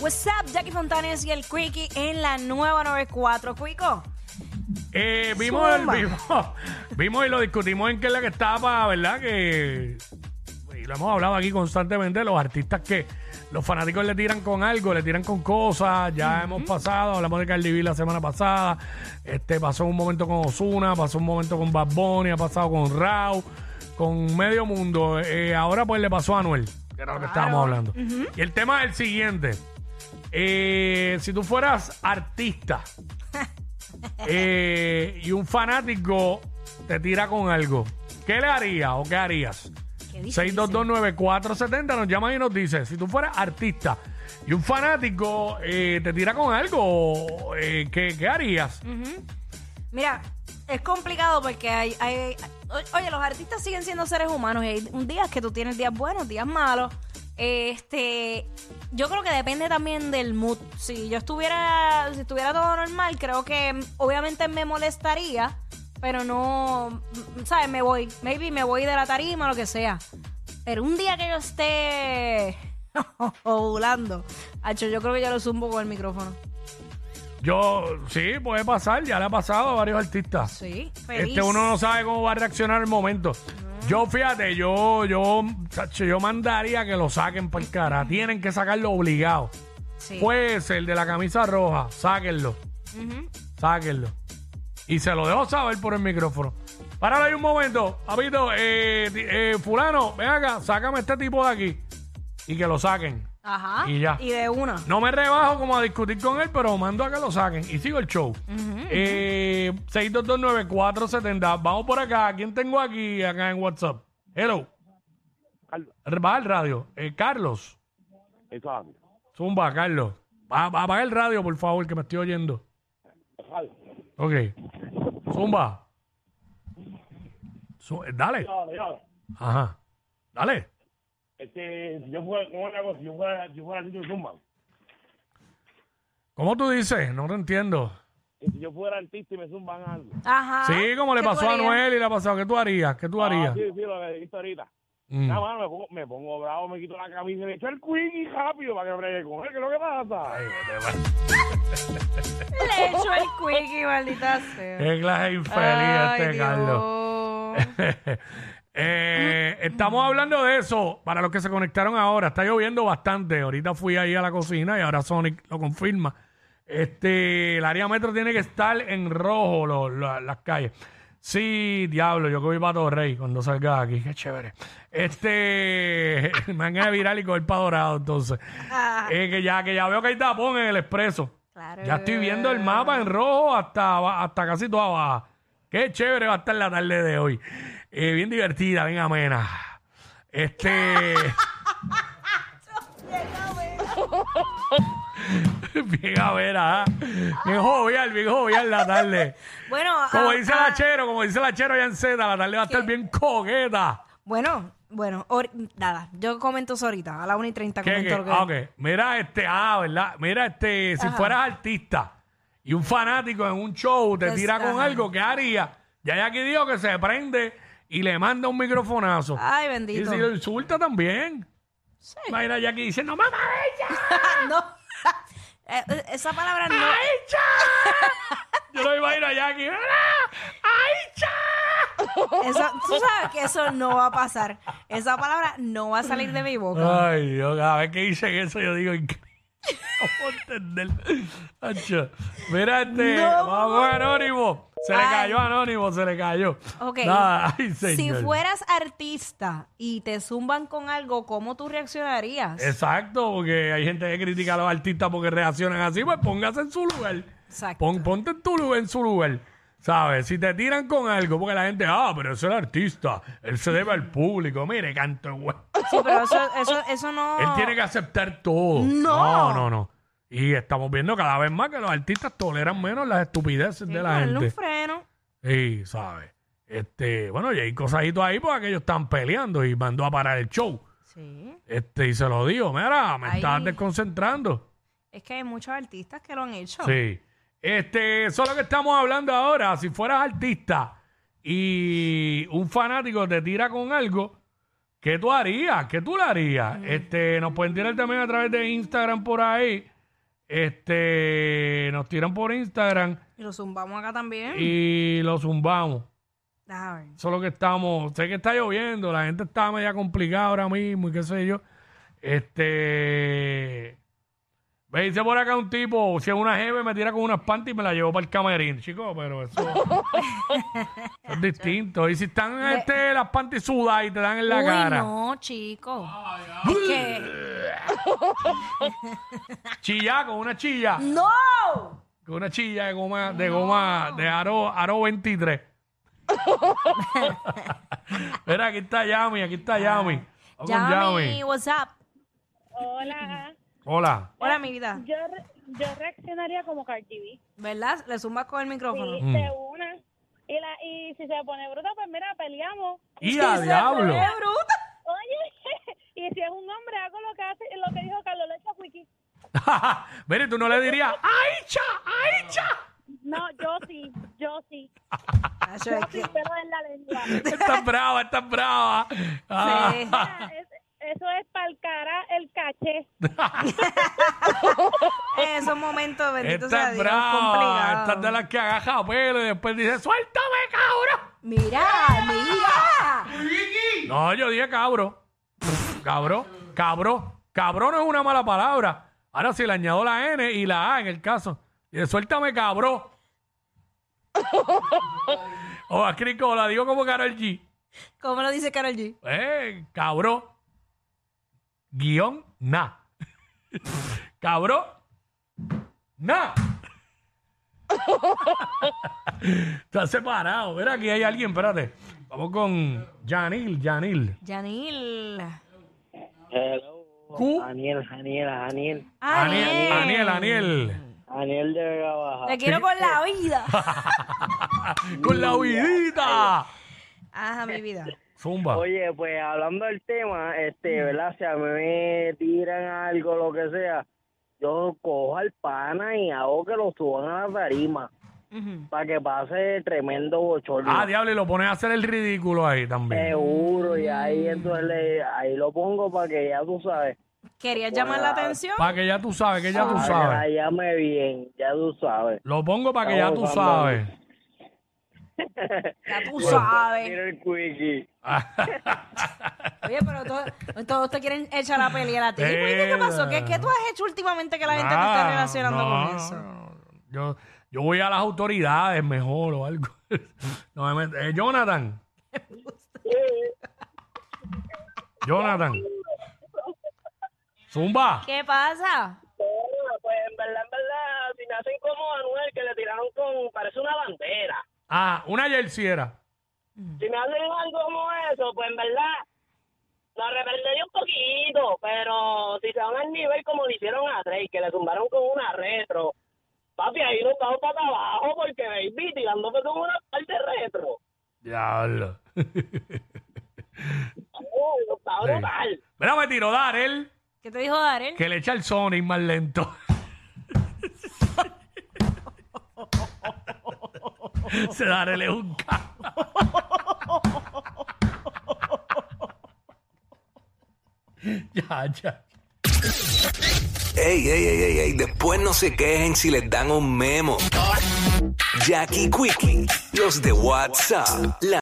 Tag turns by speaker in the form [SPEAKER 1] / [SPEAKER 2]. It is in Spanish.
[SPEAKER 1] What's up, Jackie Fontanes y el Quickie en la nueva 94. Quico.
[SPEAKER 2] Eh, vimos, el,
[SPEAKER 1] Zumba.
[SPEAKER 2] vimos, vimos y lo discutimos en que es la que estaba, ¿verdad? Que y lo hemos hablado aquí constantemente, los artistas que los fanáticos le tiran con algo, le tiran con cosas, ya hemos pasado, hablamos de Cardi B la semana pasada, este pasó un momento con Osuna, pasó un momento con Bad Bunny, ha pasado con Rau, con medio mundo, eh, ahora pues le pasó a Anuel, que era lo que estábamos hablando. Y el tema es el siguiente, eh, si tú fueras artista, eh, y un fanático te tira con algo, ¿qué le harías o qué harías?
[SPEAKER 1] Qué difícil.
[SPEAKER 2] 6229470 nos llama y nos dice, si tú fueras artista y un fanático eh, te tira con algo, eh, ¿qué, qué harías?
[SPEAKER 1] Mira, es complicado porque hay, hay- o- Oye, los artistas siguen siendo seres humanos y hay un día que tú tienes días buenos, días malos. Este, yo creo que depende también del mood. Si yo estuviera, si estuviera todo normal, creo que obviamente me molestaría, pero no, ¿sabes? Me voy, maybe me voy de la tarima o lo que sea. Pero un día que yo esté hacho, yo creo que yo lo zumbo con el micrófono.
[SPEAKER 2] Yo, sí, puede pasar, ya le ha pasado a varios artistas.
[SPEAKER 1] Sí, feliz.
[SPEAKER 2] Este uno no sabe cómo va a reaccionar el momento. Yo, fíjate, yo, yo, chacho, yo mandaría que lo saquen por cara. Tienen que sacarlo obligado.
[SPEAKER 1] Sí.
[SPEAKER 2] Pues el de la camisa roja, sáquenlo.
[SPEAKER 1] Ujú.
[SPEAKER 2] Sáquenlo. Y se lo dejo saber por el micrófono. Párale ahí un momento. Papito, eh, ti- eh, fulano, ven acá, sácame este tipo de aquí. Y que lo saquen.
[SPEAKER 1] Ajá.
[SPEAKER 2] Y ya.
[SPEAKER 1] Y de una.
[SPEAKER 2] No me rebajo como a discutir con él, pero mando a que lo saquen. Y sigo el show. Eh, 6229470. Vamos por acá. ¿Quién tengo aquí acá en WhatsApp? Hello.
[SPEAKER 3] Carlos,
[SPEAKER 2] Va al radio. Eh, Carlos.
[SPEAKER 3] eso habla.
[SPEAKER 2] Zumba, Carlos. Va- va- Apaga el radio, por favor, que me estoy oyendo. Ok. Zumba. Zu- eh, dale. Ajá. Dale.
[SPEAKER 3] Este, si yo fuera, ¿cómo le hago? Si yo fuera, si yo fuera Zumba,
[SPEAKER 2] ¿Cómo tú dices? No te entiendo.
[SPEAKER 3] si yo fuera artista y me zumban algo.
[SPEAKER 1] Ajá.
[SPEAKER 2] Sí, como le
[SPEAKER 1] ¿Qué tú
[SPEAKER 2] pasó a
[SPEAKER 1] harías?
[SPEAKER 2] Noel y le ha pasado. ¿Qué tú harías? ¿Qué tú harías?
[SPEAKER 3] Ah, sí, sí, lo que dijiste ahorita.
[SPEAKER 2] Mm.
[SPEAKER 3] Nada más me pongo, me pongo bravo, me quito la camisa y me echo el queen y rápido para que bregue con él. ¿Qué es lo que pasa?
[SPEAKER 2] Ay, vete, va.
[SPEAKER 1] Le echo el quickie, maldita sea.
[SPEAKER 2] Qué clase de infeliz
[SPEAKER 1] Ay,
[SPEAKER 2] este Carlos. Eh, estamos hablando de eso. Para los que se conectaron ahora, está lloviendo bastante. Ahorita fui ahí a la cocina y ahora Sonic lo confirma. Este, el área metro tiene que estar en rojo lo- lo- las calles. Sí, diablo, yo que voy para Torrey cuando salga de aquí, qué chévere. Este, me van a viral y coger para dorado, entonces.
[SPEAKER 1] Ah.
[SPEAKER 2] Eh, que ya, que ya veo que hay tapón en el expreso.
[SPEAKER 1] Claro.
[SPEAKER 2] Ya estoy viendo el mapa en rojo hasta, hasta casi toda baja. Qué chévere va a estar la tarde de hoy. Eh, bien divertida, bien amena. Este. bien amena, ¿ah? Bien jovial, bien jovial la tarde.
[SPEAKER 1] Bueno,
[SPEAKER 2] Como
[SPEAKER 1] ah,
[SPEAKER 2] dice
[SPEAKER 1] ah,
[SPEAKER 2] la Chero, como dice la Chero allá en Z, la tarde va a estar
[SPEAKER 1] ¿Qué?
[SPEAKER 2] bien coqueta.
[SPEAKER 1] Bueno, bueno, nada, yo comento eso ahorita, a la 1 y 30
[SPEAKER 2] ¿Qué,
[SPEAKER 1] comento
[SPEAKER 2] qué?
[SPEAKER 1] lo que...
[SPEAKER 2] Ah, ok. Mira, este, ah, ¿verdad? Mira, este, si
[SPEAKER 1] Ajá.
[SPEAKER 2] fueras artista y un fanático en un show te
[SPEAKER 1] Pues,
[SPEAKER 2] tira con
[SPEAKER 1] ajá.
[SPEAKER 2] algo, ¿qué haría? Ya hay aquí dijo que se prende y le manda un microfonazo.
[SPEAKER 1] Ay,
[SPEAKER 2] y
[SPEAKER 1] bendito.
[SPEAKER 2] si lo insulta también.
[SPEAKER 1] Sí.
[SPEAKER 2] Imagina dice, no mamá ella,
[SPEAKER 1] no. Eh, eh, esa palabra no...
[SPEAKER 2] ¡Aicha! Yo no me imagino a Jackie, ¡Mira! ¡Aicha!
[SPEAKER 1] Eso, tú sabes que eso no va a pasar. Esa palabra no va a salir de mi boca.
[SPEAKER 2] Ay, Dios, cada vez que dicen eso yo digo, increíble. Puedo entender. Mira este,
[SPEAKER 1] No.
[SPEAKER 2] vamos a Anónimo. Se le
[SPEAKER 1] Ay.
[SPEAKER 2] cayó Anónimo, se le cayó.
[SPEAKER 1] Ok.
[SPEAKER 2] Nada, ay,
[SPEAKER 1] si
[SPEAKER 2] señor.
[SPEAKER 1] fueras artista y te zumban con algo, ¿cómo tú reaccionarías?
[SPEAKER 2] Exacto, porque hay gente que critica a los artistas porque reaccionan así, pues póngase en su lugar.
[SPEAKER 1] Exacto.
[SPEAKER 2] Pon- ponte en tu lugar, en su lugar. ¿Sabes? Si te tiran con algo, porque la gente, ah, pero es el artista, él se debe al público. Mire, canto, güey.
[SPEAKER 1] Sí, pero eso, eso, eso no...
[SPEAKER 2] Él tiene que aceptar todo.
[SPEAKER 1] No.
[SPEAKER 2] no, no. no. Y estamos viendo cada vez más que los artistas toleran menos las estupideces
[SPEAKER 1] Sí,
[SPEAKER 2] de la
[SPEAKER 1] ponerle un
[SPEAKER 2] gente.
[SPEAKER 1] freno.
[SPEAKER 2] Sí, ¿sabes? Este, bueno, y hay cosaditos ahí porque ellos están peleando y mandó a parar el show.
[SPEAKER 1] Sí.
[SPEAKER 2] Este, y se lo digo, mira, me
[SPEAKER 1] Ahí.
[SPEAKER 2] estás desconcentrando.
[SPEAKER 1] Es que hay muchos artistas que lo han hecho.
[SPEAKER 2] Sí. Este, eso es lo que estamos hablando ahora. Si fueras artista y un fanático te tira con algo, ¿Qué tú harías? ¿Qué tú le harías? Este, nos pueden tirar también a través de Instagram por ahí. Este, nos tiran por Instagram
[SPEAKER 1] Y lo zumbamos acá también.
[SPEAKER 2] y lo zumbamos.
[SPEAKER 1] Ver.
[SPEAKER 2] Eso es lo que estamos. Sé que está lloviendo, la gente está media complicada ahora mismo y qué sé yo. Este. Me dice por acá un tipo, si es una jeve me tira con unas panties y me la llevo para el camerín, chicos, pero eso, es distinto. Y si están este, las panties sudas y te dan en la
[SPEAKER 1] Uy,
[SPEAKER 2] cara,
[SPEAKER 1] no, chico. Es que...
[SPEAKER 2] chilla con una chilla,
[SPEAKER 1] ¡No!
[SPEAKER 2] con una chilla de goma, de goma, de aro, aro 23. Mira, aquí está Yami, aquí está Yami. Vamos con
[SPEAKER 1] Yami, what's up?
[SPEAKER 4] Hola.
[SPEAKER 2] Hola.
[SPEAKER 1] Hola, mi vida.
[SPEAKER 4] Yo, yo reaccionaría como Cardi B.
[SPEAKER 1] ¿Verdad? Le zumbas con el micrófono.
[SPEAKER 4] Sí,
[SPEAKER 2] Mm.
[SPEAKER 4] de una. Y, la, y si se pone bruta, pues mira, peleamos.
[SPEAKER 2] ¡Y a diablo!
[SPEAKER 1] ¡Qué bruta!
[SPEAKER 4] Oye, y si es un hombre, hago lo que hace, lo que dijo Carlos Lecha Wiki.
[SPEAKER 2] Mire, tú no le dirías, ¡Aicha! ¡Aicha!
[SPEAKER 4] No, yo sí, yo sí.
[SPEAKER 1] Nacho, es que-
[SPEAKER 4] Sí, pero en la lengua.
[SPEAKER 2] Estás brava, estás brava. Ah.
[SPEAKER 1] Sí.
[SPEAKER 4] Mira, es- eso es para el cara, el caché.
[SPEAKER 1] Momentos, bendito sea
[SPEAKER 2] Estás
[SPEAKER 1] Dios,
[SPEAKER 2] brava.
[SPEAKER 1] complicado.
[SPEAKER 2] Estás de las que agaja pelo y después dice, ¡suéltame, cabrón!
[SPEAKER 1] Mira, mira.
[SPEAKER 2] No, yo dije cabro. Cabro, cabro. Cabrón no es una mala palabra. Ahora si le añado la N y la A en el caso. De, suéltame, cabrón. o a Crico, la digo como Karol G.
[SPEAKER 1] ¿Cómo lo dice Karol G?
[SPEAKER 2] Eh, cabrón. Guión, na. cabrón. Na. Está separado. Mira, aquí hay alguien, espérate. Vamos con Janil, Janil.
[SPEAKER 1] Yanil.
[SPEAKER 5] Hello.
[SPEAKER 2] Q.
[SPEAKER 5] Aniel, Aniel, Aniel.
[SPEAKER 2] Aniel, Aniel, Aniel.
[SPEAKER 5] Aniel de Vega Baja.
[SPEAKER 1] Te quiero con la vida.
[SPEAKER 2] Con la huidita.
[SPEAKER 1] Ajá, mi vida.
[SPEAKER 2] Zumba.
[SPEAKER 5] Oye, pues hablando del tema, este, ¿verdad? Si a mí me tiran algo, lo que sea, yo cojo al pana y hago que lo suban a la tarima para que pase tremendo bochorno.
[SPEAKER 2] Ah, diablo, y lo pones a hacer el ridículo ahí también.
[SPEAKER 5] Seguro, y ahí entonces le- ahí lo pongo para que ya tú sabes.
[SPEAKER 1] ¿Querías llamar la atención?
[SPEAKER 2] Para que ya tú sabes, que ya tú
[SPEAKER 5] que
[SPEAKER 2] sabes.
[SPEAKER 5] llame bien, ya tú sabes.
[SPEAKER 2] Lo pongo para que ya tú sabes.
[SPEAKER 1] Ya tú sabes.
[SPEAKER 5] Mira el quickie.
[SPEAKER 1] Oye, pero todos, todos te quieren echar la pelea a ti. ¿Qué pasó? ¿Qué, ¿Qué tú has hecho últimamente que la gente te está
[SPEAKER 2] Nada,
[SPEAKER 1] relacionando
[SPEAKER 2] no,
[SPEAKER 1] con eso?
[SPEAKER 2] no, no. Yo, yo voy a las autoridades mejor o algo. No me met- eh, Jonathan. Jonathan. Zumba.
[SPEAKER 1] ¿Qué pasa?
[SPEAKER 5] pues en verdad, en verdad, si me hacen como Anuel, que le tiraron con, parece una bandera.
[SPEAKER 2] Ah, una jersey era.
[SPEAKER 5] Si me hacen algo como eso, pues en verdad, lo reprendería un poquito, pero si se van al nivel como le hicieron a Drake, que le tumbaron con una retro, papi, ahí nos vamos para abajo, porque baby, tirándome con una parte retro.
[SPEAKER 2] Diablo.
[SPEAKER 5] Oh, está
[SPEAKER 2] Sí.
[SPEAKER 5] brutal.
[SPEAKER 2] Mira, me tiró Darel,
[SPEAKER 1] ¿Qué te dijo Darel?
[SPEAKER 2] que le echa el Sonic más lento. Se Darel es un ca- Ya, ya.
[SPEAKER 6] Ey, ey, ey, ey, ey, después no se quejen si les dan un memo. Jackie Quickie, los de WhatsApp. La